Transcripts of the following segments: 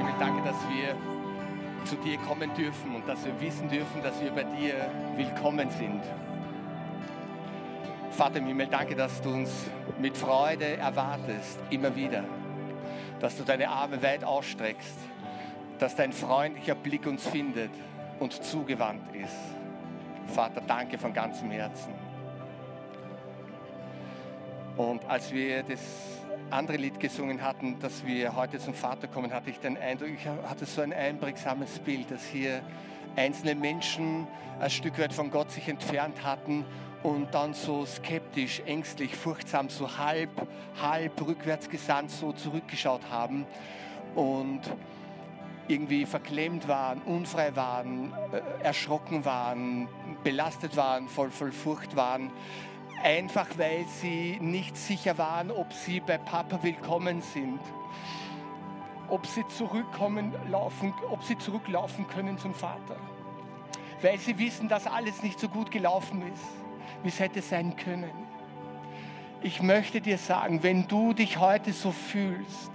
Himmel, danke, dass wir zu dir kommen dürfen und dass wir wissen dürfen, dass wir bei dir willkommen sind. Vater im Himmel, danke, dass du uns mit Freude erwartest, immer wieder. Dass du deine Arme weit ausstreckst, dass dein freundlicher Blick uns findet und zugewandt ist. Vater, danke von ganzem Herzen. Und als wir das andere Lied gesungen hatten, dass wir heute zum Vater kommen, hatte ich den Eindruck, ich hatte so ein einprägsames Bild, dass hier einzelne Menschen ein Stück weit von Gott sich entfernt hatten und dann so skeptisch, ängstlich, furchtsam, so halb, halb rückwärts gesandt, so zurückgeschaut haben und irgendwie verklemmt waren, unfrei waren, äh, erschrocken waren, belastet waren, voll, voll Furcht waren einfach weil sie nicht sicher waren, ob sie bei Papa willkommen sind, ob sie zurückkommen, laufen, ob sie zurücklaufen können zum Vater, weil sie wissen, dass alles nicht so gut gelaufen ist, wie es hätte sein können. Ich möchte dir sagen, wenn du dich heute so fühlst,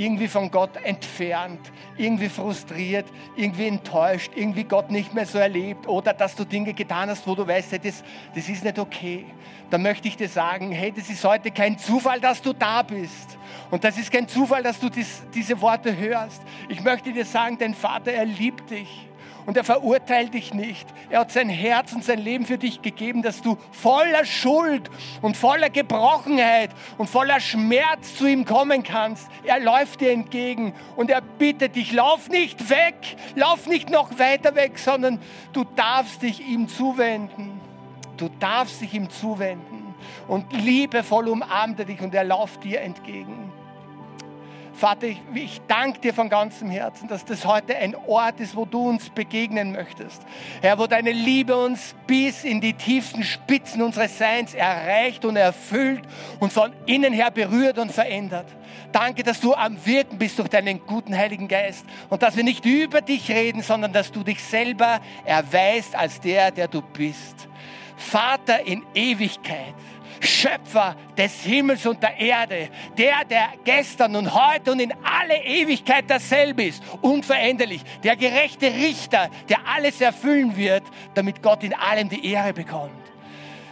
irgendwie von Gott entfernt, irgendwie frustriert, irgendwie enttäuscht, irgendwie Gott nicht mehr so erlebt oder dass du Dinge getan hast, wo du weißt, hey, das, das ist nicht okay, dann möchte ich dir sagen, hey, das ist heute kein Zufall, dass du da bist. Und das ist kein Zufall, dass du dies, diese Worte hörst. Ich möchte dir sagen, dein Vater, er liebt dich und er verurteilt dich nicht. Er hat sein Herz und sein Leben für dich gegeben, dass du voller Schuld und voller Gebrochenheit und voller Schmerz zu ihm kommen kannst. Er läuft dir entgegen und er bittet dich, lauf nicht weg, lauf nicht noch weiter weg, sondern du darfst dich ihm zuwenden. Du darfst dich ihm zuwenden und liebevoll umarmt er dich und er läuft dir entgegen. Vater, ich, ich danke dir von ganzem Herzen, dass das heute ein Ort ist, wo du uns begegnen möchtest. Herr, wo deine Liebe uns bis in die tiefsten Spitzen unseres Seins erreicht und erfüllt und von innen her berührt und verändert. Danke, dass du am Wirken bist durch deinen guten Heiligen Geist und dass wir nicht über dich reden, sondern dass du dich selber erweist als der, der du bist. Vater in Ewigkeit. Schöpfer des Himmels und der Erde, der, der gestern und heute und in alle Ewigkeit dasselbe ist, unveränderlich, der gerechte Richter, der alles erfüllen wird, damit Gott in allem die Ehre bekommt.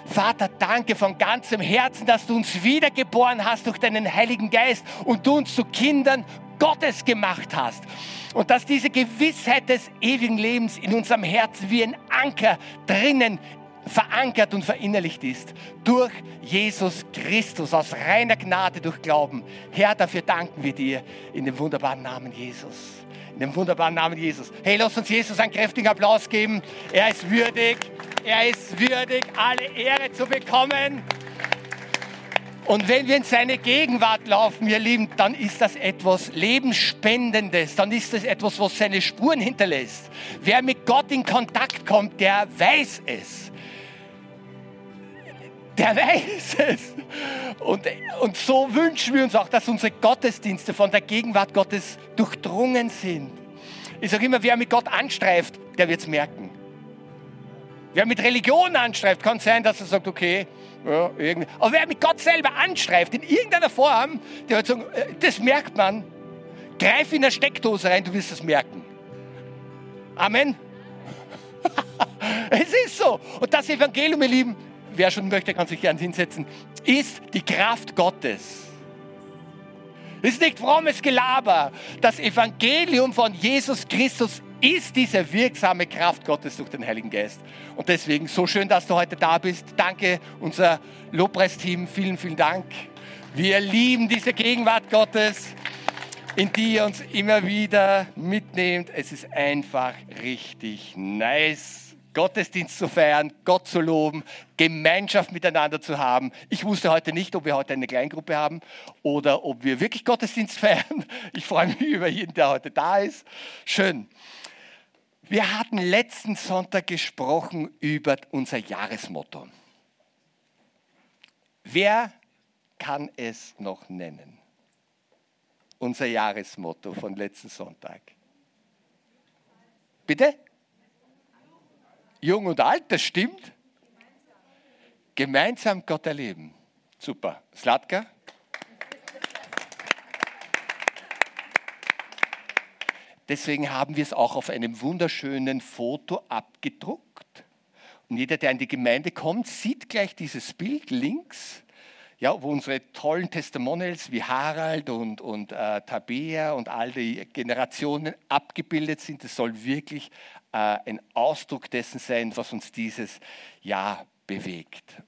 Vater, danke von ganzem Herzen, dass du uns wiedergeboren hast durch deinen Heiligen Geist und du uns zu Kindern Gottes gemacht hast. Und dass diese Gewissheit des ewigen Lebens in unserem Herzen wie ein Anker drinnen verankert und verinnerlicht ist durch Jesus Christus aus reiner Gnade durch Glauben. Herr, dafür danken wir dir in dem wunderbaren Namen Jesus. In dem wunderbaren Namen Jesus. Hey, lass uns Jesus einen kräftigen Applaus geben. Er ist würdig, er ist würdig, alle Ehre zu bekommen. Und wenn wir in seine Gegenwart laufen, ihr Lieben, dann ist das etwas Lebensspendendes, dann ist das etwas, was seine Spuren hinterlässt. Wer mit Gott in Kontakt kommt, der weiß es der weiß es. Und, und so wünschen wir uns auch, dass unsere Gottesdienste von der Gegenwart Gottes durchdrungen sind. Ich sage immer, wer mit Gott anstreift, der wird es merken. Wer mit Religion anstreift, kann sein, dass er sagt, okay, ja, irgendwie. Aber wer mit Gott selber anstreift, in irgendeiner Form, der wird sagen, äh, das merkt man. Greif in eine Steckdose rein, du wirst es merken. Amen. es ist so. Und das Evangelium, ihr Lieben, wer schon möchte, kann sich gern hinsetzen, ist die Kraft Gottes. Ist nicht frommes Gelaber. Das Evangelium von Jesus Christus ist diese wirksame Kraft Gottes durch den Heiligen Geist. Und deswegen so schön, dass du heute da bist. Danke, unser Lobpreisteam. Vielen, vielen Dank. Wir lieben diese Gegenwart Gottes, in die ihr uns immer wieder mitnehmt. Es ist einfach richtig nice. Gottesdienst zu feiern, Gott zu loben, Gemeinschaft miteinander zu haben. Ich wusste heute nicht, ob wir heute eine Kleingruppe haben oder ob wir wirklich Gottesdienst feiern. Ich freue mich über jeden, der heute da ist. Schön. Wir hatten letzten Sonntag gesprochen über unser Jahresmotto. Wer kann es noch nennen? Unser Jahresmotto von letzten Sonntag. Bitte? Jung und alt, das stimmt. Gemeinsam Gott erleben. Super. Slatka? Deswegen haben wir es auch auf einem wunderschönen Foto abgedruckt. Und jeder, der in die Gemeinde kommt, sieht gleich dieses Bild links, ja, wo unsere tollen Testimonials wie Harald und, und äh, Tabea und all die Generationen abgebildet sind. Das soll wirklich ein Ausdruck dessen sein, was uns dieses Jahr bewegt.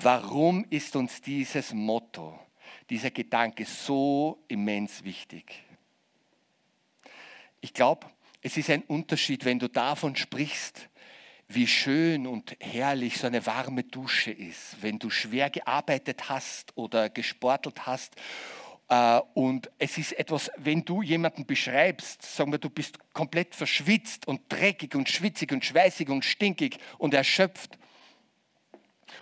Warum ist uns dieses Motto, dieser Gedanke so immens wichtig? Ich glaube, es ist ein Unterschied, wenn du davon sprichst, wie schön und herrlich so eine warme Dusche ist, wenn du schwer gearbeitet hast oder gesportelt hast. Äh, und es ist etwas, wenn du jemanden beschreibst, sagen wir, du bist komplett verschwitzt und dreckig und schwitzig und schweißig und stinkig und erschöpft.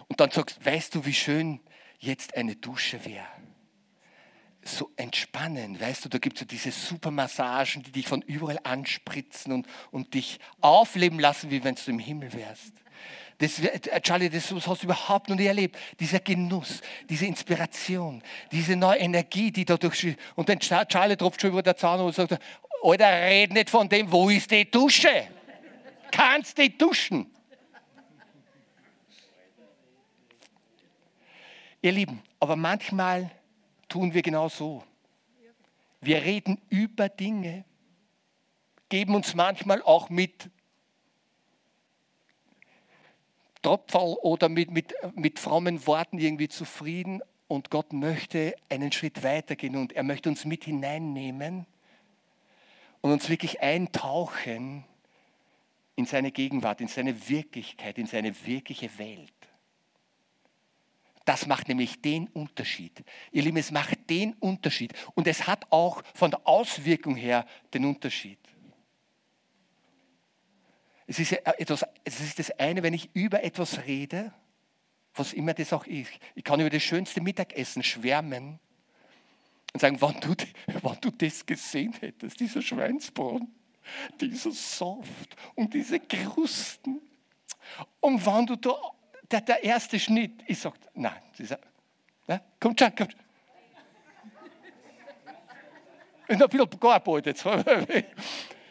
Und dann sagst, weißt du, wie schön jetzt eine Dusche wäre? so entspannen, weißt du, da gibt es so diese Supermassagen, die dich von überall anspritzen und, und dich aufleben lassen, wie wenn du im Himmel wärst. Das, äh, Charlie, das hast du überhaupt noch nie erlebt. Dieser Genuss, diese Inspiration, diese neue Energie, die da durch. Und dann Charlie tropft schon über der Zahn und sagt: Alter, red nicht von dem, wo ist die Dusche? Kannst du duschen? Ihr Lieben, aber manchmal tun wir genau so. Wir reden über Dinge, geben uns manchmal auch mit Tropferl oder mit, mit, mit frommen Worten irgendwie zufrieden und Gott möchte einen Schritt weitergehen und er möchte uns mit hineinnehmen und uns wirklich eintauchen in seine Gegenwart, in seine Wirklichkeit, in seine wirkliche Welt. Das macht nämlich den Unterschied. Ihr Lieben, es macht den Unterschied. Und es hat auch von der Auswirkung her den Unterschied. Es ist, etwas, es ist das eine, wenn ich über etwas rede, was immer das auch ist. Ich kann über das schönste Mittagessen schwärmen und sagen, wann du, wann du das gesehen hättest, dieser Schweinsbraten, dieser Saft und diese Krusten. Und wann du da der, der erste Schnitt, ich sage, nein, sagt, ja, kommt schon, kommt. Ich noch ein bisschen gearbeitet.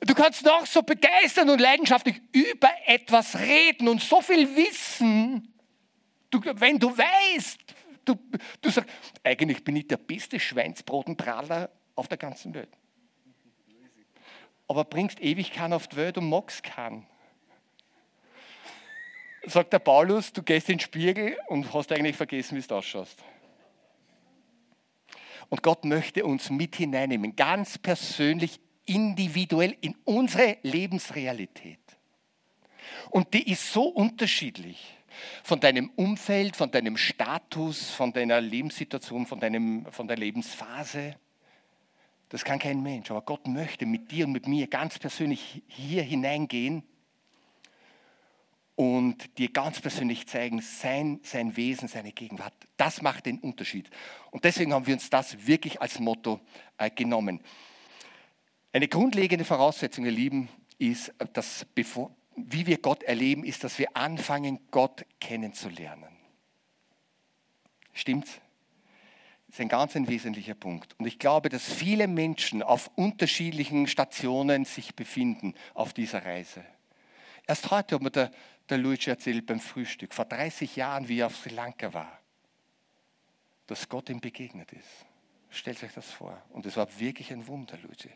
Du kannst noch so begeistern und leidenschaftlich über etwas reden und so viel wissen, du, wenn du weißt, du, du sagst, eigentlich bin ich der beste Schweinsbrotenpraller auf der ganzen Welt. Aber bringst ewig keinen auf die Welt und magst keinen sagt der Paulus, du gehst in den Spiegel und hast eigentlich vergessen, wie du ausschaust. Und Gott möchte uns mit hineinnehmen, ganz persönlich, individuell in unsere Lebensrealität. Und die ist so unterschiedlich von deinem Umfeld, von deinem Status, von deiner Lebenssituation, von, deinem, von der Lebensphase. Das kann kein Mensch, aber Gott möchte mit dir und mit mir ganz persönlich hier hineingehen und dir ganz persönlich zeigen, sein, sein Wesen, seine Gegenwart. Das macht den Unterschied. Und deswegen haben wir uns das wirklich als Motto äh, genommen. Eine grundlegende Voraussetzung, ihr Lieben, ist, dass bevor, wie wir Gott erleben, ist, dass wir anfangen, Gott kennenzulernen. Stimmt's? Das ist ein ganz ein wesentlicher Punkt. Und ich glaube, dass viele Menschen auf unterschiedlichen Stationen sich befinden auf dieser Reise. Erst heute hat mir der, der Luigi erzählt beim Frühstück, vor 30 Jahren, wie er auf Sri Lanka war, dass Gott ihm begegnet ist. Stellt euch das vor. Und es war wirklich ein Wunder, Luigi.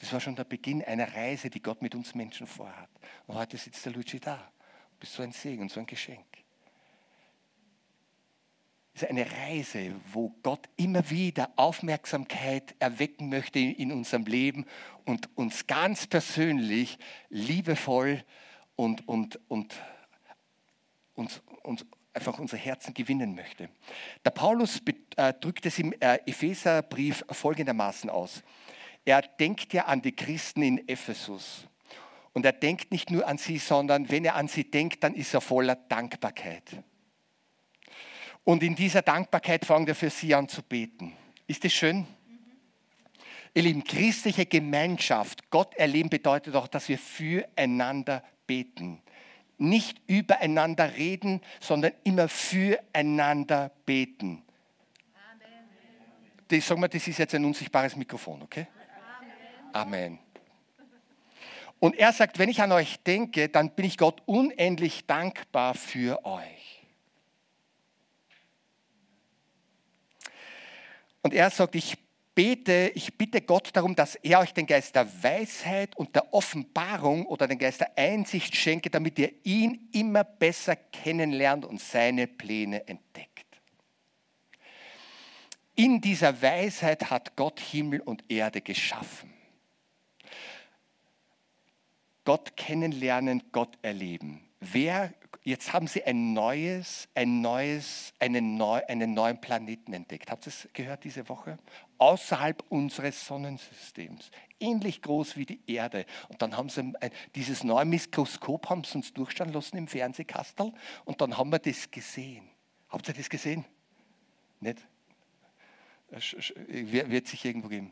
Das war schon der Beginn einer Reise, die Gott mit uns Menschen vorhat. Und heute sitzt der Luigi da. Du bist so ein Segen, so ein Geschenk. Es ist eine Reise, wo Gott immer wieder Aufmerksamkeit erwecken möchte in unserem Leben und uns ganz persönlich, liebevoll und, und, und uns, uns einfach unser Herzen gewinnen möchte. Der Paulus äh, drückt es im äh, Epheserbrief folgendermaßen aus. Er denkt ja an die Christen in Ephesus. Und er denkt nicht nur an sie, sondern wenn er an sie denkt, dann ist er voller Dankbarkeit. Und in dieser Dankbarkeit fängt er für sie an zu beten. Ist das schön? Ihr Lieben, christliche Gemeinschaft, Gott erleben bedeutet auch, dass wir füreinander beten. Nicht übereinander reden, sondern immer füreinander beten. das, sag mal, das ist jetzt ein unsichtbares Mikrofon, okay? Amen. Und er sagt, wenn ich an euch denke, dann bin ich Gott unendlich dankbar für euch. Und er sagt, ich bete, ich bitte Gott darum, dass er euch den Geist der Weisheit und der Offenbarung oder den Geist der Einsicht schenke, damit ihr ihn immer besser kennenlernt und seine Pläne entdeckt. In dieser Weisheit hat Gott Himmel und Erde geschaffen. Gott kennenlernen, Gott erleben. Wer, jetzt haben sie ein neues, ein neues, einen, neu, einen neuen Planeten entdeckt. Habt ihr es gehört diese Woche? Außerhalb unseres Sonnensystems. Ähnlich groß wie die Erde. Und dann haben sie ein, dieses neue Mikroskop haben sie uns durchschauen lassen im Fernsehkastel. Und dann haben wir das gesehen. Habt ihr das gesehen? Nicht? Wird sich irgendwo geben.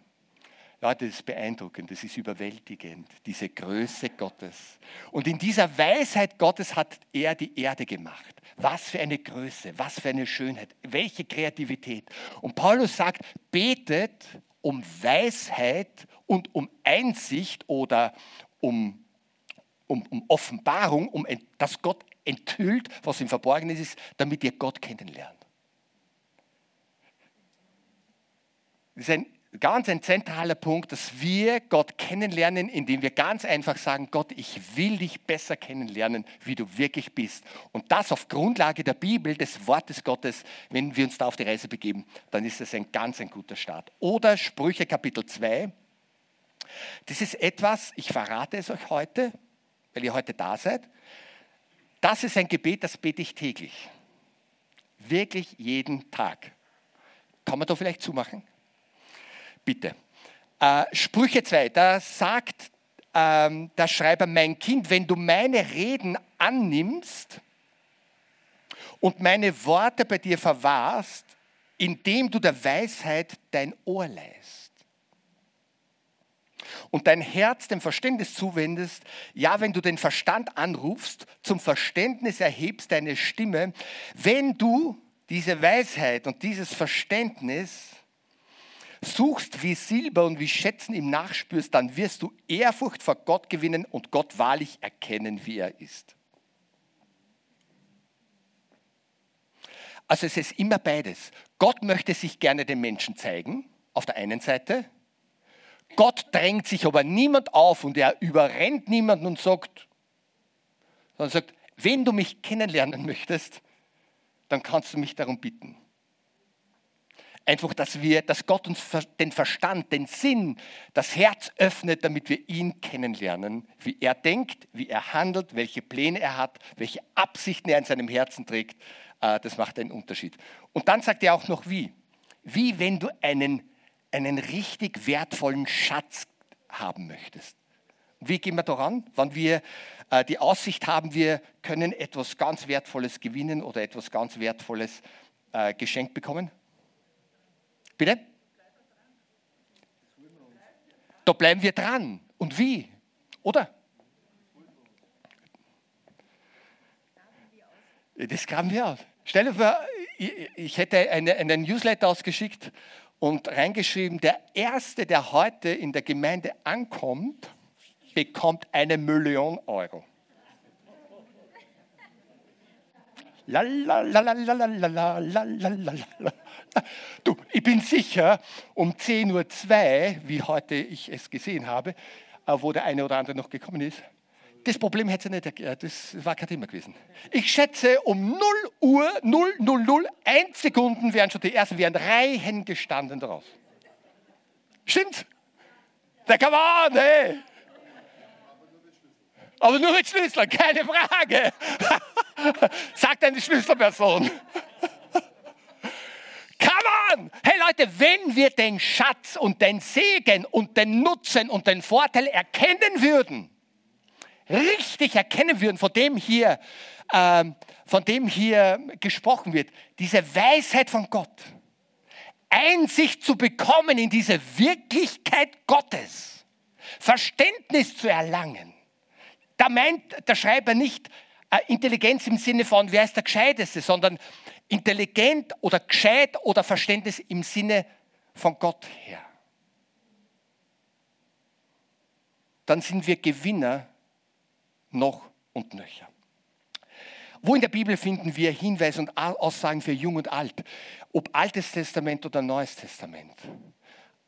Leute, das ist beeindruckend, das ist überwältigend, diese Größe Gottes. Und in dieser Weisheit Gottes hat er die Erde gemacht. Was für eine Größe, was für eine Schönheit, welche Kreativität. Und Paulus sagt, betet um Weisheit und um Einsicht oder um, um, um Offenbarung, um, dass Gott enthüllt, was im Verborgenen ist, damit ihr Gott kennenlernt. Das ist ein ganz ein zentraler Punkt, dass wir Gott kennenlernen, indem wir ganz einfach sagen, Gott, ich will dich besser kennenlernen, wie du wirklich bist. Und das auf Grundlage der Bibel, des Wortes Gottes, wenn wir uns da auf die Reise begeben, dann ist das ein ganz ein guter Start. Oder Sprüche Kapitel 2. Das ist etwas, ich verrate es euch heute, weil ihr heute da seid. Das ist ein Gebet, das bete ich täglich. Wirklich jeden Tag. Kann man da vielleicht zumachen? Bitte. Äh, Sprüche 2, da sagt ähm, der Schreiber, mein Kind, wenn du meine Reden annimmst und meine Worte bei dir verwahrst, indem du der Weisheit dein Ohr leist und dein Herz dem Verständnis zuwendest, ja, wenn du den Verstand anrufst, zum Verständnis erhebst deine Stimme, wenn du diese Weisheit und dieses Verständnis suchst wie Silber und wie Schätzen ihm nachspürst, dann wirst du Ehrfurcht vor Gott gewinnen und Gott wahrlich erkennen, wie er ist. Also es ist immer beides. Gott möchte sich gerne den Menschen zeigen, auf der einen Seite. Gott drängt sich aber niemand auf und er überrennt niemanden und sagt, sondern sagt, wenn du mich kennenlernen möchtest, dann kannst du mich darum bitten. Einfach, dass wir, dass Gott uns den Verstand, den Sinn, das Herz öffnet, damit wir ihn kennenlernen, wie er denkt, wie er handelt, welche Pläne er hat, welche Absichten er in seinem Herzen trägt. Äh, das macht einen Unterschied. Und dann sagt er auch noch wie. Wie wenn du einen, einen richtig wertvollen Schatz haben möchtest. Wie gehen wir daran? Wenn wir äh, die Aussicht haben, wir können etwas ganz Wertvolles gewinnen oder etwas ganz Wertvolles äh, geschenkt bekommen? Bitte? Da bleiben wir dran. Und wie? Oder? Das graben wir aus. Stell dir vor, ich hätte eine, einen Newsletter ausgeschickt und reingeschrieben, der Erste, der heute in der Gemeinde ankommt, bekommt eine Million Euro. La, la, la, la, la, la, la, la, la, la. Du, ich bin sicher, um 10.02 Uhr, wie heute ich es gesehen habe, äh, wo der eine oder andere noch gekommen ist, das Problem hätte sie nicht erklärt, das war kein Thema gewesen. Ich schätze, um 0 Uhr, 0, 0, 0, 1 Sekunden wären schon die ersten, wären Reihen gestanden daraus. Stimmt? Der come on, ey. Aber nur mit Schlüssel, keine Frage. Sagt eine Schlüsselperson. On! Hey Leute, wenn wir den Schatz und den Segen und den Nutzen und den Vorteil erkennen würden, richtig erkennen würden, von dem hier, ähm, von dem hier gesprochen wird, diese Weisheit von Gott, Einsicht zu bekommen in diese Wirklichkeit Gottes, Verständnis zu erlangen. Da meint der Schreiber nicht äh, Intelligenz im Sinne von, wer ist der Gescheiteste, sondern intelligent oder gescheit oder Verständnis im Sinne von Gott her, dann sind wir Gewinner noch und nöcher. Wo in der Bibel finden wir Hinweise und Aussagen für Jung und Alt, ob Altes Testament oder Neues Testament?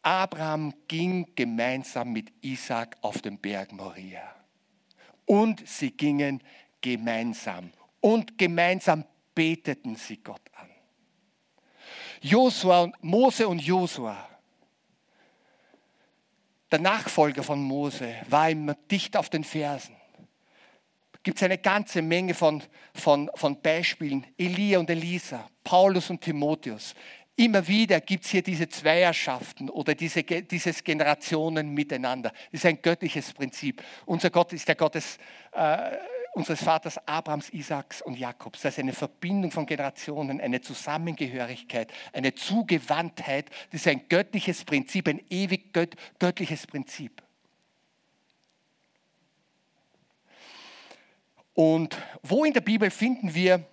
Abraham ging gemeinsam mit Isaac auf den Berg Moria. Und sie gingen gemeinsam. Und gemeinsam beteten sie Gott an. Josua und Mose und Josua, der Nachfolger von Mose, war immer dicht auf den Fersen. Gibt es eine ganze Menge von, von, von Beispielen. Elia und Elisa, Paulus und Timotheus. Immer wieder gibt es hier diese Zweierschaften oder diese, dieses Generationen miteinander. Das ist ein göttliches Prinzip. Unser Gott ist der Gott des, äh, unseres Vaters Abrahams, Isaaks und Jakobs. Das ist eine Verbindung von Generationen, eine Zusammengehörigkeit, eine Zugewandtheit. Das ist ein göttliches Prinzip, ein ewig gött göttliches Prinzip. Und wo in der Bibel finden wir,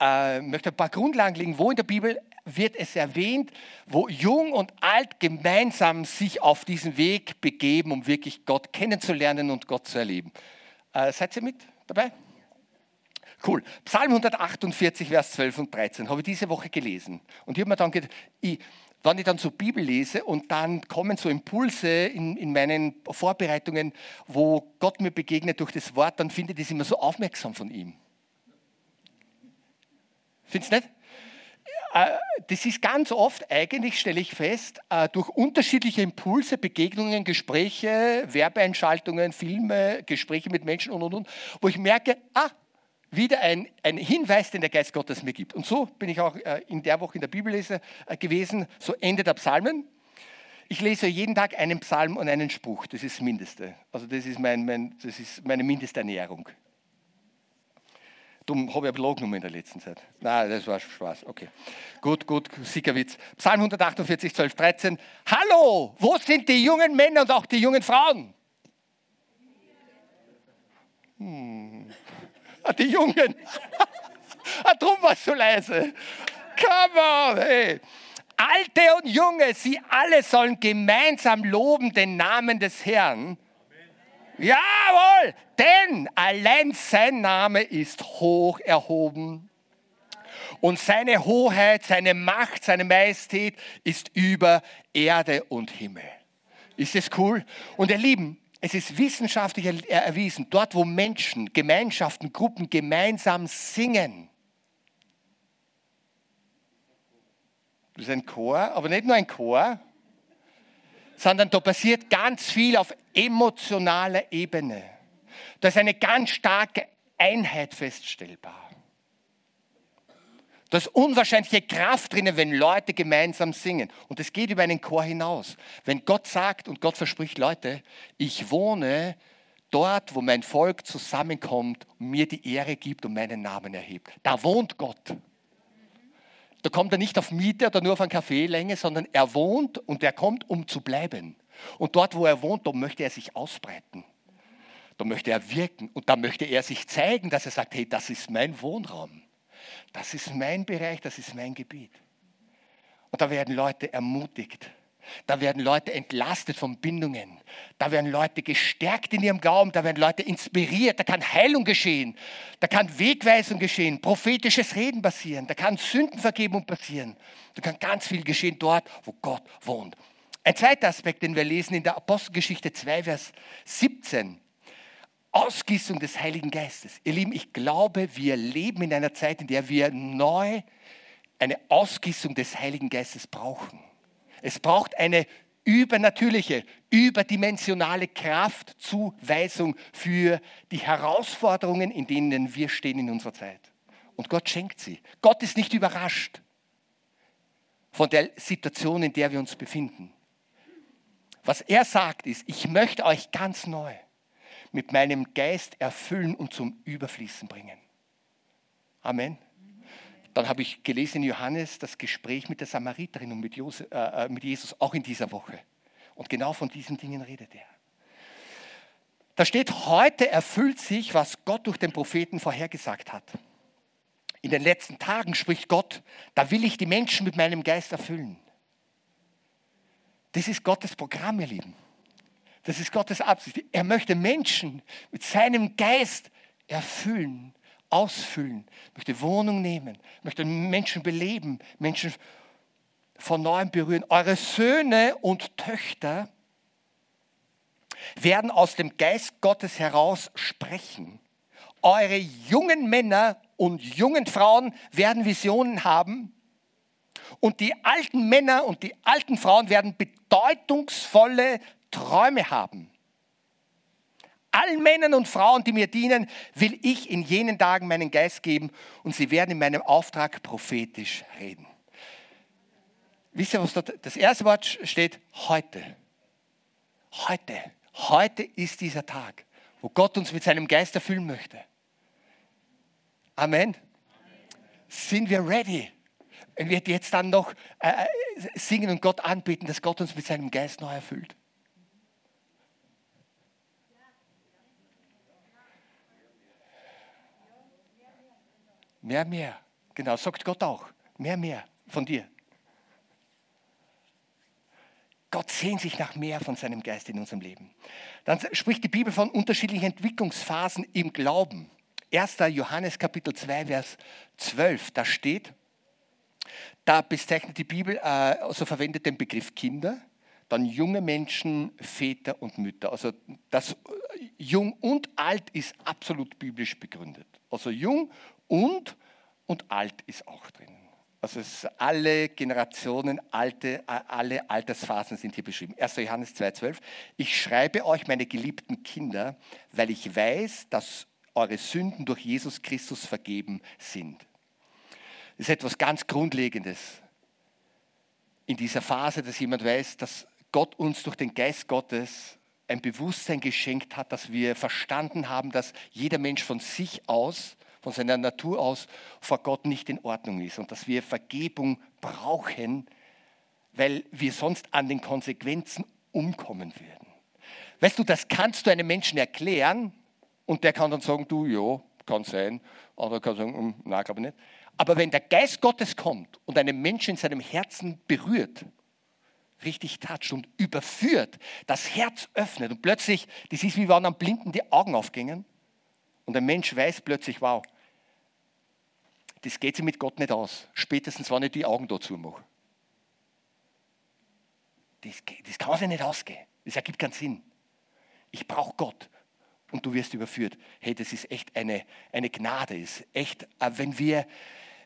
äh, möchte ein paar Grundlagen legen, wo in der Bibel wird es erwähnt, wo Jung und Alt gemeinsam sich auf diesen Weg begeben, um wirklich Gott kennenzulernen und Gott zu erleben. Äh, seid ihr mit dabei? Cool. Psalm 148, Vers 12 und 13 habe ich diese Woche gelesen. Und ich habe mir dann gedacht, ich, wenn ich dann so Bibel lese und dann kommen so Impulse in, in meinen Vorbereitungen, wo Gott mir begegnet durch das Wort, dann finde ich das immer so aufmerksam von ihm. Findest du nicht? Äh, das ist ganz oft, eigentlich stelle ich fest, äh, durch unterschiedliche Impulse, Begegnungen, Gespräche, Werbeeinschaltungen, Filme, Gespräche mit Menschen und und und, wo ich merke, ah, wieder ein, ein Hinweis, den der Geist Gottes mir gibt. Und so bin ich auch äh, in der Woche in der Bibellese gewesen, so Ende der Psalmen. Ich lese jeden Tag einen Psalm und einen Spruch, das ist das Mindeste. Also das ist, mein, mein, das ist meine Mindesternährung. Dumm, habe ich aber gelogen in der letzten Zeit. Nein, das war Spaß. Okay. Gut, gut, Sickerwitz. Psalm 148, 12, 13. Hallo, wo sind die jungen Männer und auch die jungen Frauen? Hm. Ah, die Jungen. ah, drum war es so leise. Come on, hey. Alte und Junge, sie alle sollen gemeinsam loben den Namen des Herrn Jawohl, denn allein sein Name ist hoch erhoben und seine Hoheit, seine Macht, seine Majestät ist über Erde und Himmel. Ist das cool? Und ihr Lieben, es ist wissenschaftlich erwiesen, dort wo Menschen, Gemeinschaften, Gruppen gemeinsam singen, das ist ein Chor, aber nicht nur ein Chor, sondern da passiert ganz viel auf emotionaler Ebene. Da ist eine ganz starke Einheit feststellbar. Da ist unwahrscheinliche Kraft drin, wenn Leute gemeinsam singen. Und es geht über einen Chor hinaus. Wenn Gott sagt und Gott verspricht, Leute, ich wohne dort, wo mein Volk zusammenkommt, mir die Ehre gibt und meinen Namen erhebt. Da wohnt Gott. Da kommt er nicht auf Miete oder nur auf eine Kaffeelänge, sondern er wohnt und er kommt, um zu bleiben. Und dort, wo er wohnt, da möchte er sich ausbreiten. Da möchte er wirken und da möchte er sich zeigen, dass er sagt, hey, das ist mein Wohnraum. Das ist mein Bereich, das ist mein Gebiet. Und da werden Leute ermutigt. Da werden Leute entlastet von Bindungen. Da werden Leute gestärkt in ihrem Glauben. Da werden Leute inspiriert. Da kann Heilung geschehen. Da kann Wegweisung geschehen. Prophetisches Reden passieren. Da kann Sündenvergebung passieren. Da kann ganz viel geschehen dort, wo Gott wohnt. Ein zweiter Aspekt, den wir lesen in der Apostelgeschichte 2, Vers 17. Ausgießung des Heiligen Geistes. Ihr Lieben, ich glaube, wir leben in einer Zeit, in der wir neu eine Ausgießung des Heiligen Geistes brauchen. Es braucht eine übernatürliche, überdimensionale Kraftzuweisung für die Herausforderungen, in denen wir stehen in unserer Zeit. Und Gott schenkt sie. Gott ist nicht überrascht von der Situation, in der wir uns befinden. Was er sagt ist, ich möchte euch ganz neu mit meinem Geist erfüllen und zum Überfließen bringen. Amen. Dann habe ich gelesen in Johannes das Gespräch mit der Samariterin und mit, Jose, äh, äh, mit Jesus auch in dieser Woche. Und genau von diesen Dingen redet er. Da steht, heute erfüllt sich, was Gott durch den Propheten vorhergesagt hat. In den letzten Tagen spricht Gott, da will ich die Menschen mit meinem Geist erfüllen. Das ist Gottes Programm, ihr Lieben. Das ist Gottes Absicht. Er möchte Menschen mit seinem Geist erfüllen, ausfüllen, möchte Wohnung nehmen, möchte Menschen beleben, Menschen von neuem berühren. Eure Söhne und Töchter werden aus dem Geist Gottes heraus sprechen. Eure jungen Männer und jungen Frauen werden Visionen haben. Und die alten Männer und die alten Frauen werden bedeutungsvolle Träume haben. Allen Männern und Frauen, die mir dienen, will ich in jenen Tagen meinen Geist geben und sie werden in meinem Auftrag prophetisch reden. Wisst ihr, was dort das erste Wort steht? Heute. Heute. Heute ist dieser Tag, wo Gott uns mit seinem Geist erfüllen möchte. Amen. Sind wir ready? Wenn wir jetzt dann noch äh, äh, singen und Gott anbeten, dass Gott uns mit seinem Geist neu erfüllt. Mehr, mehr. Genau, sagt Gott auch. Mehr, mehr von dir. Gott sehnt sich nach mehr von seinem Geist in unserem Leben. Dann spricht die Bibel von unterschiedlichen Entwicklungsphasen im Glauben. 1. Johannes Kapitel 2, Vers 12, da steht, da bezeichnet die Bibel, also verwendet den Begriff Kinder, dann junge Menschen, Väter und Mütter. Also das äh, Jung und Alt ist absolut biblisch begründet. Also jung und und alt ist auch drin. Also alle Generationen, alte, alle Altersphasen sind hier beschrieben. 1. Johannes 2,12. Ich schreibe euch, meine geliebten Kinder, weil ich weiß, dass eure Sünden durch Jesus Christus vergeben sind. Das ist etwas ganz Grundlegendes in dieser Phase, dass jemand weiß, dass Gott uns durch den Geist Gottes ein Bewusstsein geschenkt hat, dass wir verstanden haben, dass jeder Mensch von sich aus von seiner Natur aus vor Gott nicht in Ordnung ist und dass wir Vergebung brauchen, weil wir sonst an den Konsequenzen umkommen würden. Weißt du, das kannst du einem Menschen erklären und der kann dann sagen, du, ja, kann sein, oder kann sagen, hm, nein, glaube ich nicht. Aber wenn der Geist Gottes kommt und einen Menschen in seinem Herzen berührt, richtig toucht und überführt, das Herz öffnet und plötzlich, das ist wie wenn am Blinden die Augen aufgingen und ein Mensch weiß plötzlich, wow, das geht sich mit Gott nicht aus. Spätestens, wenn ich die Augen dazu mache. Das, das kann sich nicht ausgehen. Das ergibt keinen Sinn. Ich brauche Gott und du wirst überführt. Hey, das ist echt eine, eine Gnade. Ist echt, äh, wenn wir,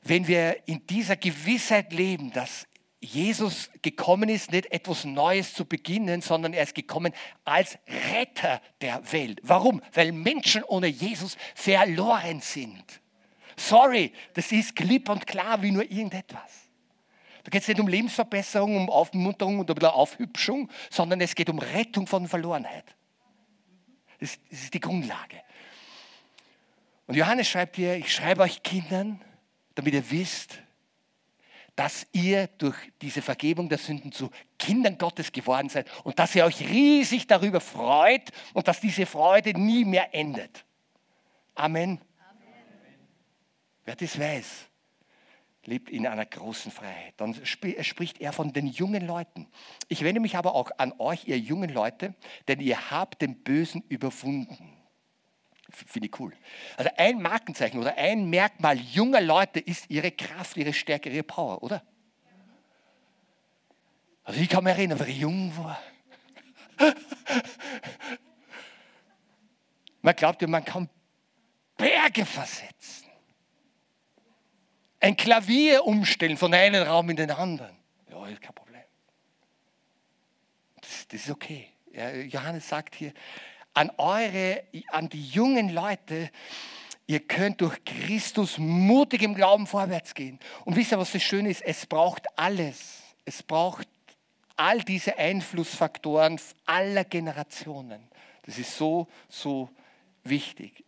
wenn wir in dieser Gewissheit leben, dass Jesus gekommen ist, nicht etwas Neues zu beginnen, sondern er ist gekommen als Retter der Welt. Warum? Weil Menschen ohne Jesus verloren sind. Sorry, das ist klipp und klar wie nur irgendetwas. Da geht es nicht um Lebensverbesserung, um Aufmunterung und um Aufhübschung, sondern es geht um Rettung von Verlorenheit. Das, ist die Grundlage. Und Johannes schreibt hier, ich schreibe euch Kindern, damit ihr wisst, dass ihr durch diese Vergebung der Sünden zu Kindern Gottes geworden seid und dass ihr euch riesig darüber freut und dass diese Freude nie mehr endet. Amen. Amen. Wer das weiß, lebt in einer großen Freiheit. Dann spricht er von den jungen Leuten. Ich wende mich aber auch an euch, ihr jungen Leute, denn ihr habt den Bösen überwunden. Finde ich cool. Also ein Markenzeichen oder ein Merkmal junger Leute ist ihre Kraft, ihre Stärke, ihre Power, oder? Also ich kann mich erinnern, wenn ich jung war. man glaubt ja, man kann Berge versetzen. Ein Klavier umstellen von einem Raum in den anderen. Ja, ist kein Problem. Das, das ist okay. Johannes sagt hier, an eure, an die jungen Leute, ihr könnt durch Christus mutig im Glauben vorwärts gehen. Und wisst ihr, was das Schöne ist? Es braucht alles. Es braucht all diese Einflussfaktoren aller Generationen. Das ist so, so wichtig.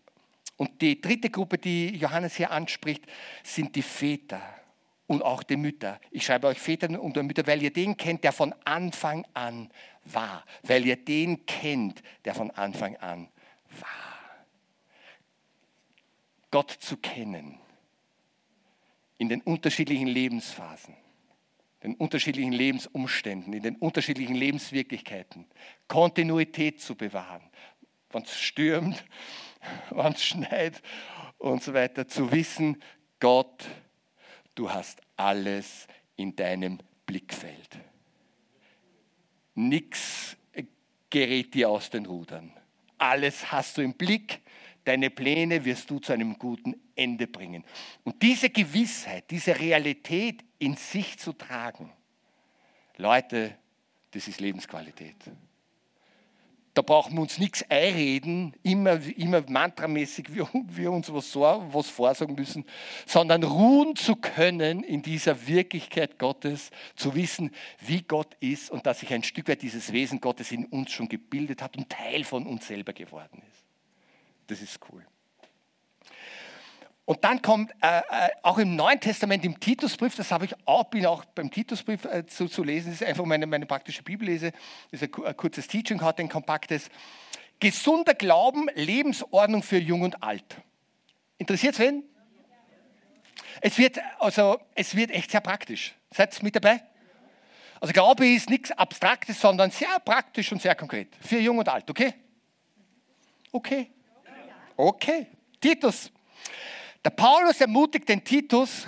Und die dritte Gruppe, die Johannes hier anspricht, sind die Väter und auch die Mütter. Ich schreibe euch Väter und Mütter, weil ihr den kennt, der von Anfang an war. Weil ihr den kennt, der von Anfang an war. Gott zu kennen in den unterschiedlichen Lebensphasen, den unterschiedlichen Lebensumständen, in den unterschiedlichen Lebenswirklichkeiten, Kontinuität zu bewahren, wenn es stürmt, wenn es schneit und so weiter, zu wissen, Gott, du hast alles in deinem Blickfeld. Nichts gerät dir aus den Rudern. Alles hast du im Blick. Deine Pläne wirst du zu einem guten Ende bringen. Und diese Gewissheit, diese Realität in sich zu tragen, Leute, das ist Lebensqualität. Da brauchen wir uns nichts einreden, immer, immer mantramäßig wir, wir uns was, was vorsagen müssen, sondern ruhen zu können in dieser Wirklichkeit Gottes, zu wissen, wie Gott ist und dass sich ein Stück weit dieses Wesen Gottes in uns schon gebildet hat und Teil von uns selber geworden ist. Das ist cool. Und dann kommt äh, äh, auch im Neuen Testament, im Titusbrief, das habe ich auch, bin auch beim Titusbrief äh, zu, zu, lesen, das ist einfach meine, meine praktische Bibellese, das ist ein, ein kurzes Teaching, hat ein kompaktes. Gesunder Glauben, Lebensordnung für Jung und Alt. Interessiert es wen? Es wird, also, es wird echt sehr praktisch. Seid ihr mit dabei? Also Glaube ist nichts Abstraktes, sondern sehr praktisch und sehr konkret. Für Jung und Alt, okay? Okay. Okay. Titus der Paulus ermutigt den Titus,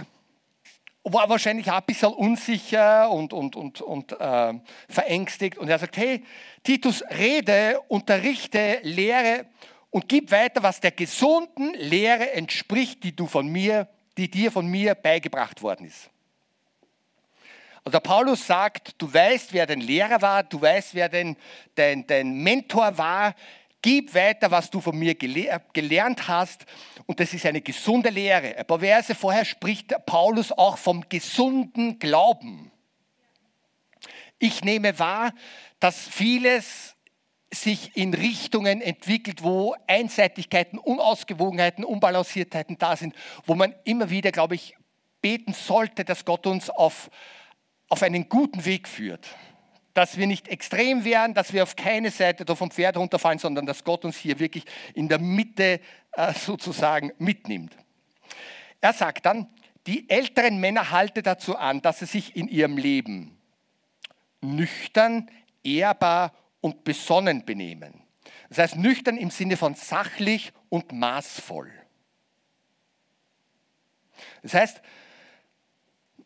war wahrscheinlich auch ein bisschen unsicher und, und, und, und äh, verängstigt. Und er sagt, hey, Titus, rede, unterrichte, lehre und gib weiter, was der gesunden Lehre entspricht, die, du von mir, die dir von mir beigebracht worden ist. Der Paulus sagt, du weißt, wer dein Lehrer war, du weißt, wer dein, dein, dein Mentor war, Gib weiter, was du von mir gelernt hast. Und das ist eine gesunde Lehre. Ein paar Verse vorher spricht Paulus auch vom gesunden Glauben. Ich nehme wahr, dass vieles sich in Richtungen entwickelt, wo Einseitigkeiten, Unausgewogenheiten, Unbalanciertheiten da sind, wo man immer wieder, glaube ich, beten sollte, dass Gott uns auf, auf einen guten Weg führt dass wir nicht extrem werden, dass wir auf keine Seite vom Pferd runterfallen, sondern dass Gott uns hier wirklich in der Mitte äh, sozusagen mitnimmt. Er sagt dann, die älteren Männer halte dazu an, dass sie sich in ihrem Leben nüchtern, ehrbar und besonnen benehmen. Das heißt nüchtern im Sinne von sachlich und maßvoll. Das heißt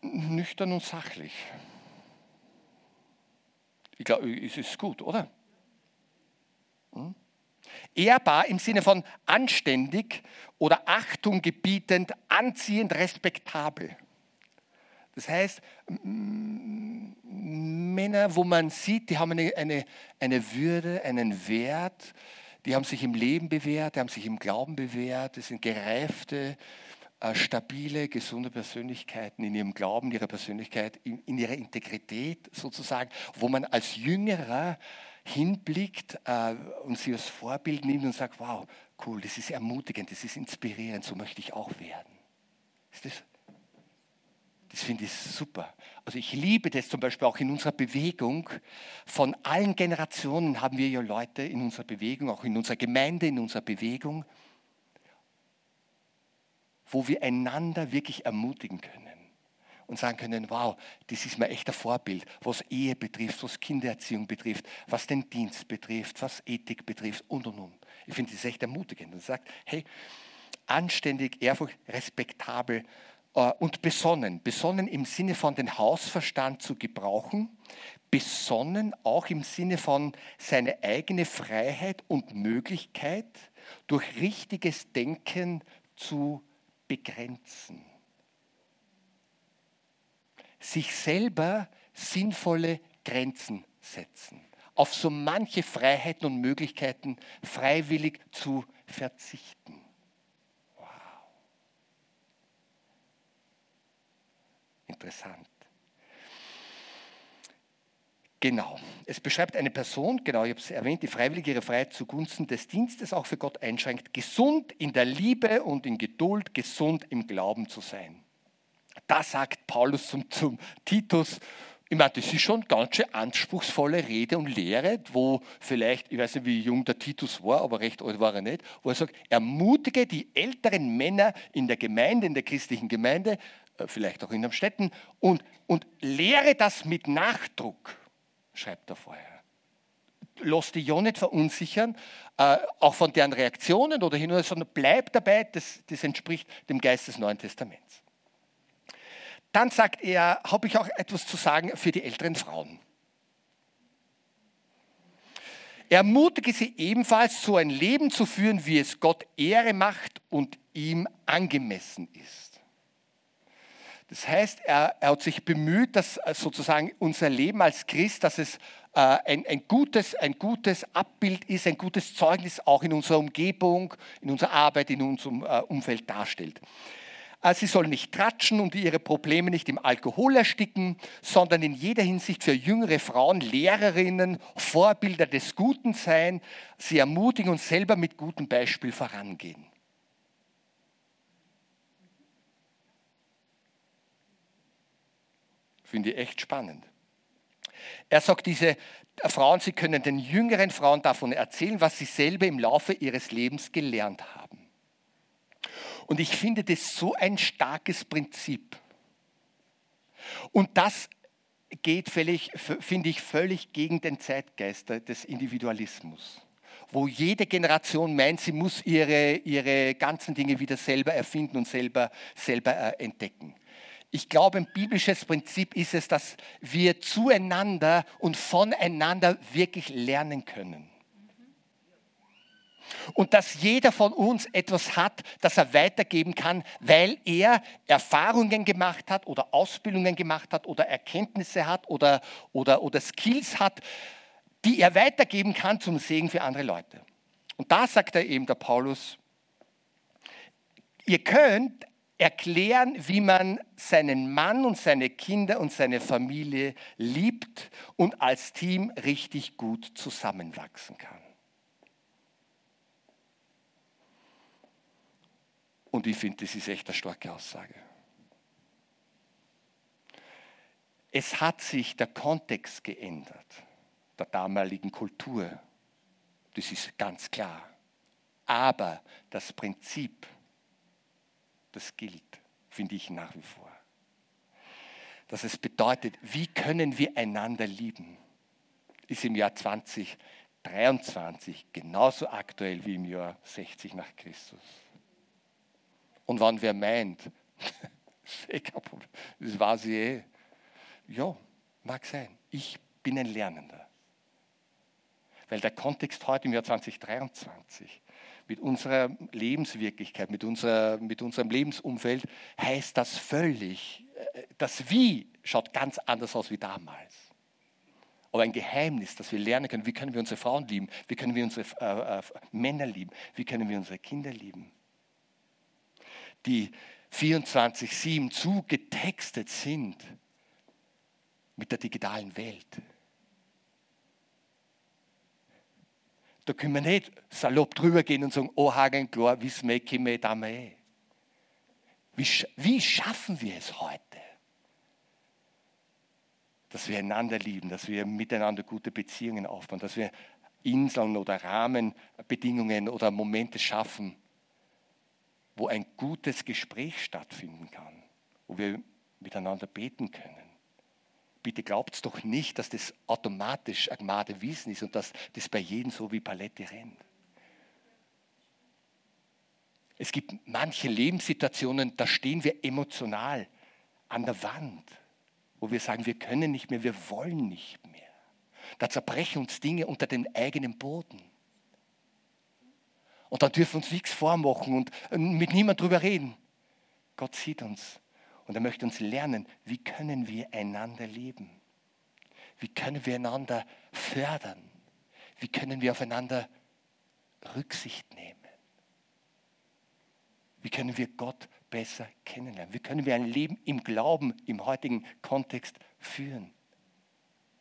nüchtern und sachlich. Ich glaube, es ist gut, oder? Hm? Ehrbar im Sinne von anständig oder Achtung gebietend, anziehend, respektabel. Das heißt, Männer, wo man sieht, die haben eine, eine, eine Würde, einen Wert, die haben sich im Leben bewährt, die haben sich im Glauben bewährt, das sind gereifte, stabile, gesunde Persönlichkeiten in ihrem Glauben, in ihrer Persönlichkeit, in, in ihrer Integrität sozusagen, wo man als Jüngerer hinblickt äh, und sie als Vorbild nimmt und sagt, wow, cool, das ist ermutigend, das ist inspirierend, so möchte ich auch werden. Ist das, das finde ich super. Also ich liebe das zum Beispiel auch in unserer Bewegung. Von allen Generationen haben wir ja Leute in unserer Bewegung, auch in unserer Gemeinde, in unserer Bewegung, wo wir einander wirklich ermutigen können und sagen können, wow, das ist mir echt ein Vorbild, was Ehe betrifft, was Kindererziehung betrifft, was den Dienst betrifft, was Ethik betrifft und und und. Ich finde das echt ermutigend und sagt, hey, anständig, ehrfurcht, respektabel äh, und besonnen. Besonnen im Sinne von den Hausverstand zu gebrauchen, besonnen auch im Sinne von seine eigene Freiheit und Möglichkeit durch richtiges Denken zu begrenzen. Sich selber sinnvolle Grenzen setzen. Auf so manche Freiheiten und Möglichkeiten freiwillig zu verzichten. Wow. Interessant. Genau. Es beschreibt eine Person, genau, ich habe es erwähnt, die freiwillig ihre Freiheit zugunsten des Dienstes auch für Gott einschränkt, gesund in der Liebe und in Geduld, gesund im Glauben zu sein. Da sagt Paulus zum, zum Titus, ich meine, das ist schon ganz schön anspruchsvolle Rede und Lehre, wo vielleicht, ich weiß nicht, wie jung der Titus war, aber recht alt war er nicht, wo er sagt, ermutige die älteren Männer in der Gemeinde, in der christlichen Gemeinde, äh, vielleicht auch in Amstetten, und, und lehre das mit Nachdruck, schreibt er vorher. Lass die ja nicht verunsichern, äh, auch von deren Reaktionen oder hin sondern bleib dabei, das, das entspricht dem Geist des Neuen Testaments. Dann sagt er, habe ich auch etwas zu sagen für die älteren Frauen. Ermutige sie ebenfalls, so ein Leben zu führen, wie es Gott Ehre macht und ihm angemessen ist. Das heißt, er, er hat sich bemüht, dass äh, sozusagen unser Leben als Christ, dass es äh, ein, ein, gutes, ein gutes Abbild ist, ein gutes Zeugnis auch in unserer Umgebung, in unserer Arbeit, in unserem äh, Umfeld darstellt. Äh, sie soll nicht tratschen und ihre Probleme nicht im Alkohol ersticken, sondern in jeder Hinsicht für jüngere Frauen Lehrerinnen, Vorbilder des Guten sein, sie ermutigen und selber mit gutem Beispiel vorangehen. Finde ich echt spannend. Er sagt, diese Frauen, sie können den jüngeren Frauen davon erzählen, was sie selber im Laufe ihres Lebens gelernt haben. Und ich finde das so ein starkes Prinzip. Und das geht, völlig, finde ich, völlig gegen den Zeitgeist des Individualismus, wo jede Generation meint, sie muss ihre, ihre ganzen Dinge wieder selber erfinden und selber, selber äh, entdecken. Ich glaube, ein biblisches Prinzip ist es, dass wir zueinander und voneinander wirklich lernen können. Und dass jeder von uns etwas hat, das er weitergeben kann, weil er Erfahrungen gemacht hat oder Ausbildungen gemacht hat oder Erkenntnisse hat oder, oder, oder Skills hat, die er weitergeben kann zum Segen für andere Leute. Und da sagt er eben, der Paulus, ihr könnt erklären, wie man seinen Mann und seine Kinder und seine Familie liebt und als Team richtig gut zusammenwachsen kann. Und ich finde, das ist echt eine starke Aussage. Es hat sich der Kontext geändert, der damaligen Kultur. Das ist ganz klar. Aber das Prinzip, das gilt, finde ich nach wie vor. Dass es bedeutet, wie können wir einander lieben, ist im Jahr 2023 genauso aktuell wie im Jahr 60 nach Christus. Und wann wer meint, das war sie eh. Ja, mag sein. Ich bin ein Lernender. Weil der Kontext heute im Jahr 2023 mit unserer Lebenswirklichkeit, mit, unserer, mit unserem Lebensumfeld heißt das völlig, äh, das Wie schaut ganz anders aus wie damals. Aber ein Geheimnis, dass wir lernen können, wie können wir unsere Frauen lieben, wie können wir unsere äh, äh, Männer lieben, wie können wir unsere Kinder lieben die 24-7 zugetextet sind mit der digitalen Welt. Da können wir nicht salopp drüber gehen und sagen, oh Hagen, klar, wie smecke me dame. Wie, wie schaffen wir es heute? Dass wir einander lieben, dass wir miteinander gute Beziehungen aufbauen, dass wir Inseln oder Rahmenbedingungen oder Momente schaffen, wo ein gutes Gespräch stattfinden kann, wo wir miteinander beten können. Bitte glaubt doch nicht, dass das automatisch Agmade Wissen ist und dass das bei jedem so wie Palette rennt. Es gibt manche Lebenssituationen, da stehen wir emotional an der Wand, wo wir sagen, wir können nicht mehr, wir wollen nicht mehr. Da zerbrechen uns Dinge unter dem eigenen Boden. Und dann dürfen wir uns nichts vormachen und mit niemand drüber reden. Gott sieht uns und er möchte uns lernen, wie können wir einander lieben? Wie können wir einander fördern? Wie können wir aufeinander Rücksicht nehmen? Wie können wir Gott besser kennenlernen? Wie können wir ein Leben im Glauben im heutigen Kontext führen?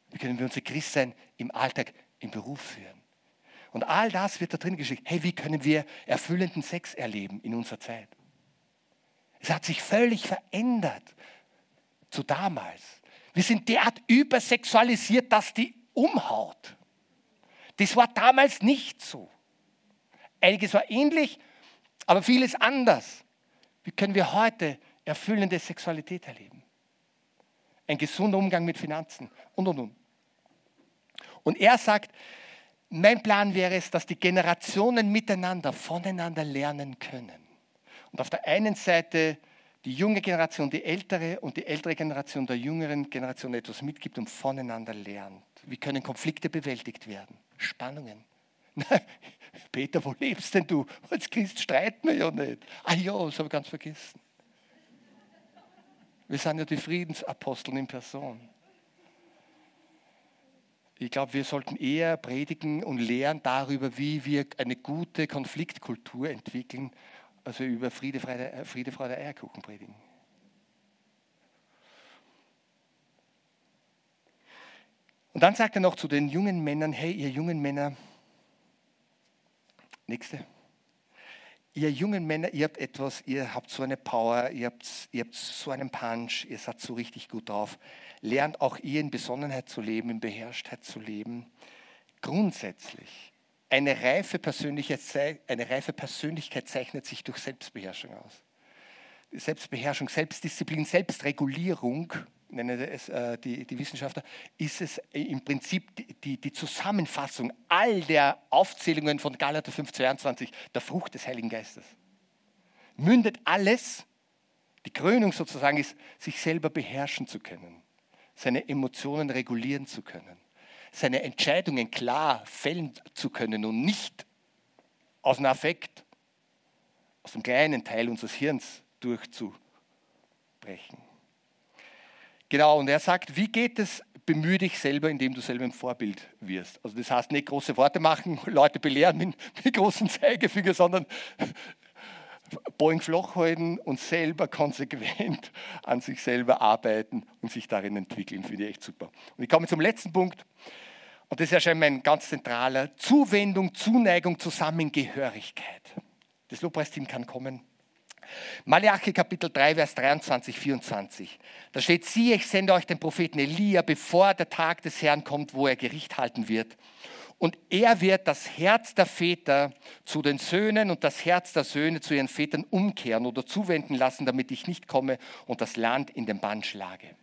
Wie können wir unser Christsein im Alltag, im Beruf führen? Und all das wird da drin geschrieben. Hey, wie können wir erfüllenden Sex erleben in unserer Zeit? Es hat sich völlig verändert zu damals. Wir sind derart übersexualisiert, dass die umhaut. Das war damals nicht so. Einiges war ähnlich, aber vieles anders. Wie können wir heute erfüllende Sexualität erleben, ein gesunder Umgang mit Finanzen und, und, und. Und er sagt, mein Plan wäre es, dass die Generationen miteinander, voneinander lernen können. Und auf der einen Seite die junge Generation, die ältere und die ältere Generation der jüngeren Generation etwas mitgibt und voneinander lernt. Wie können Konflikte bewältigt werden? Spannungen. Peter, wo lebst denn du? Als Christ streiten wir ja nicht. Ah ja, das habe ich ganz vergessen. Wir sind ja die Friedensaposteln in Person. Ich glaube, wir sollten eher predigen und lehren darüber, wie wir eine gute Konfliktkultur entwickeln, also über Friede, Freude, äh, Friede, Freude, Eierkuchen predigen. Und dann sagt er noch zu den jungen Männern, hey, ihr jungen Männer, nächste, ihr jungen Männer, ihr habt etwas, ihr habt so eine Power, ihr habt, ihr habt so einen Punch, ihr seid so richtig gut drauf. Lernt auch ihr in Besonnenheit zu leben, in Beherrschtheit zu leben. Grundsätzlich eine reife, Persönlichkeit, eine reife Persönlichkeit zeichnet sich durch Selbstbeherrschung aus. Selbstbeherrschung, Selbstdisziplin, Selbstregulierung, nennen es äh, die, die, Wissenschaftler, ist es im Prinzip die, die, Zusammenfassung all der Aufzählungen von Galater 5,22, der Frucht des Heiligen Geistes. Mündet alles, die Krönung sozusagen ist, sich selber beherrschen zu können, seine Emotionen regulieren zu können seine Entscheidungen klar fällen zu können und nicht aus einem Affekt, aus dem kleinen Teil unseres Hirns durchzubrechen. Genau, und er sagt, wie geht es, bemühe dich selber, indem du selber ein Vorbild wirst. Also das heißt nicht große Worte machen, Leute belehren mit, mit großen Zeigefinger, sondern Boeing flach halten und selber konsequent an sich selber arbeiten und sich darin entwickeln, finde ich echt super. Und ich komme zum letzten Punkt. Und das ist ja schon mein ganz zentraler. Zuwendung, Zuneigung, Zusammengehörigkeit. Das Lobpreisteam kann kommen. Malachi Kapitel 3, Vers 23, 24. Da steht, siehe, ich sende euch den Propheten Elia, bevor der Tag des Herrn kommt, wo er Gericht halten wird. Und er wird das Herz der Väter zu den Söhnen und das Herz der Söhne zu ihren Vätern umkehren oder zuwenden lassen, damit ich nicht komme und das Land in den Bann schlage.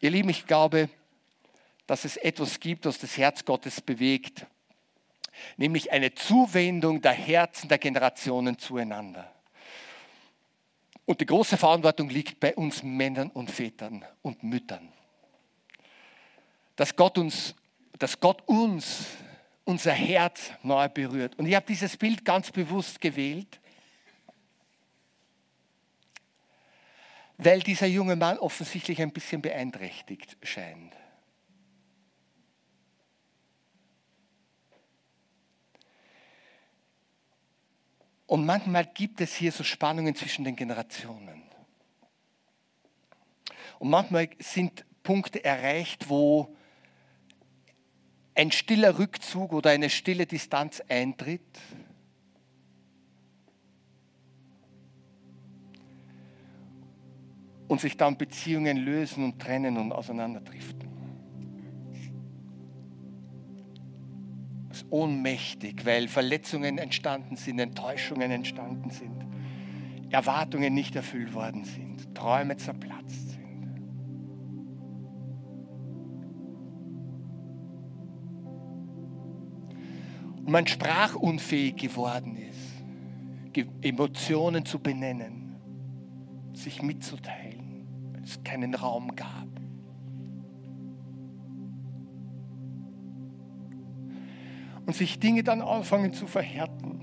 Ihr Lieben, ich glaube, dass es etwas gibt, was das Herz Gottes bewegt, nämlich eine Zuwendung der Herzen der Generationen zueinander. Und die große Verantwortung liegt bei uns Männern und Vätern und Müttern. Dass Gott uns dass Gott uns, unser Herz neu berührt. Und ich habe dieses Bild ganz bewusst gewählt, weil dieser junge Mann offensichtlich ein bisschen beeinträchtigt scheint. Und manchmal gibt es hier so Spannungen zwischen den Generationen. Und manchmal sind Punkte erreicht, wo ein stiller Rückzug oder eine stille Distanz eintritt. Und sich dann Beziehungen lösen und trennen und auseinanderdriften. Das ist ohnmächtig, weil Verletzungen entstanden sind, Enttäuschungen entstanden sind, Erwartungen nicht erfüllt worden sind, Träume zerplatzt und man sprachunfähig geworden ist, Emotionen zu benennen, sich mitzuteilen, weil es keinen Raum gab. Und sich Dinge dann anfangen zu verhärten.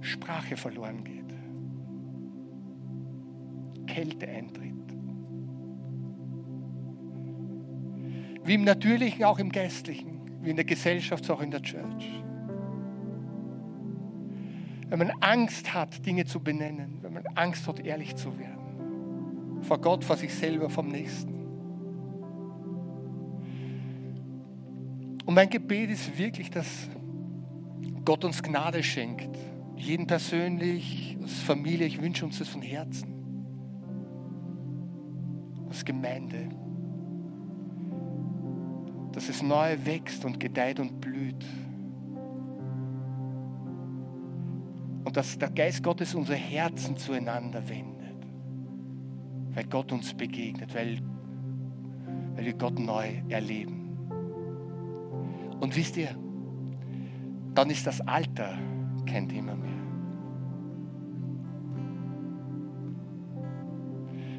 Sprache verloren geht. Kälte eintritt. Wie im Natürlichen, auch im Geistlichen. Wie in der Gesellschaft, auch in der Church. Wenn man Angst hat, Dinge zu benennen, wenn man Angst hat, ehrlich zu werden. Vor Gott, vor sich selber, vom Nächsten. Und mein Gebet ist wirklich, dass Gott uns Gnade schenkt. Jeden persönlich, als Familie, ich wünsche uns das von Herzen. Als Gemeinde es neu wächst und gedeiht und blüht. Und dass der Geist Gottes unsere Herzen zueinander wendet. Weil Gott uns begegnet, weil, weil wir Gott neu erleben. Und wisst ihr, dann ist das Alter kein Thema mehr.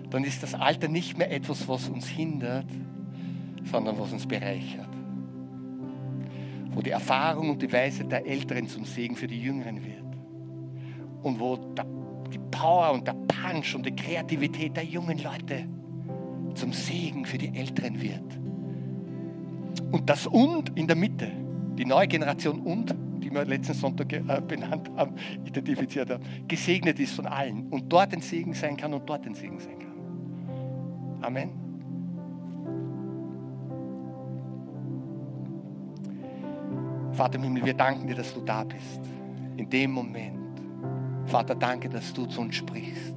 Dann ist das Alter nicht mehr etwas, was uns hindert, sondern was uns bereichert. Wo die Erfahrung und die Weisheit der Älteren zum Segen für die Jüngeren wird. Und wo die Power und der Punch und die Kreativität der jungen Leute zum Segen für die Älteren wird. Und das Und in der Mitte, die neue Generation Und, die wir letzten Sonntag äh, benannt haben, identifiziert haben, gesegnet ist von allen und dort ein Segen sein kann und dort ein Segen sein kann. Amen. Vater im Himmel, wir danken dir, dass du da bist. In dem Moment. Vater, danke, dass du zu uns sprichst.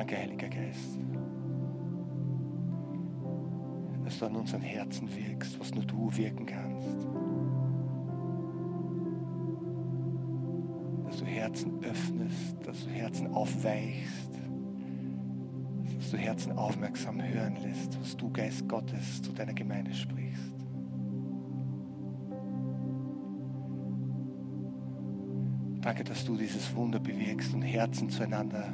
Danke, Heiliger Geist, dass du an unseren Herzen wirkst, was nur du wirken kannst. Dass du Herzen öffnest, dass du Herzen aufweichst, dass du Herzen aufmerksam hören lässt, was du, Geist Gottes, zu deiner Gemeinde sprichst. Danke, dass du dieses Wunder bewirkst und Herzen zueinander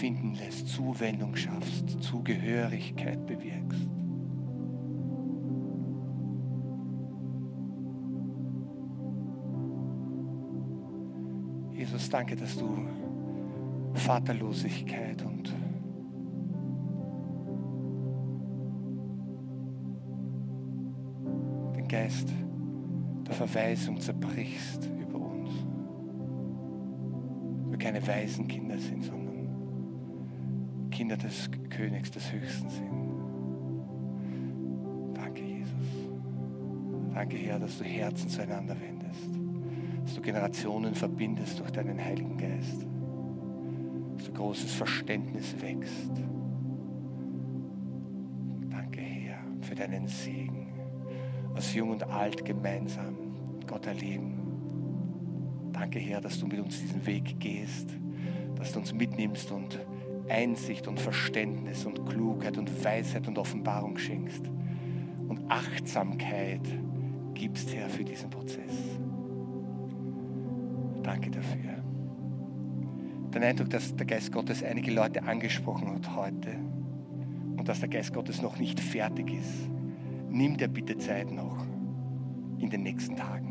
finden lässt, Zuwendung schaffst, Zugehörigkeit bewirkst. Jesus, danke, dass du Vaterlosigkeit und den Geist der Verweisung zerbrichst über uns. Wir keine Waisenkinder sind, sondern Kinder des Königs, des Höchsten sind. Danke, Jesus. Danke, Herr, dass du Herzen zueinander wendest, dass du Generationen verbindest durch deinen Heiligen Geist, dass du großes Verständnis wächst. Danke, Herr, für deinen Segen, was jung und alt gemeinsam Gott erleben. Danke, Herr, dass du mit uns diesen Weg gehst, dass du uns mitnimmst und Einsicht und Verständnis und Klugheit und Weisheit und Offenbarung schenkst und Achtsamkeit gibst, Herr, für diesen Prozess. Danke dafür. Den Eindruck, dass der Geist Gottes einige Leute angesprochen hat heute und dass der Geist Gottes noch nicht fertig ist, nimm dir bitte Zeit noch in den nächsten Tagen.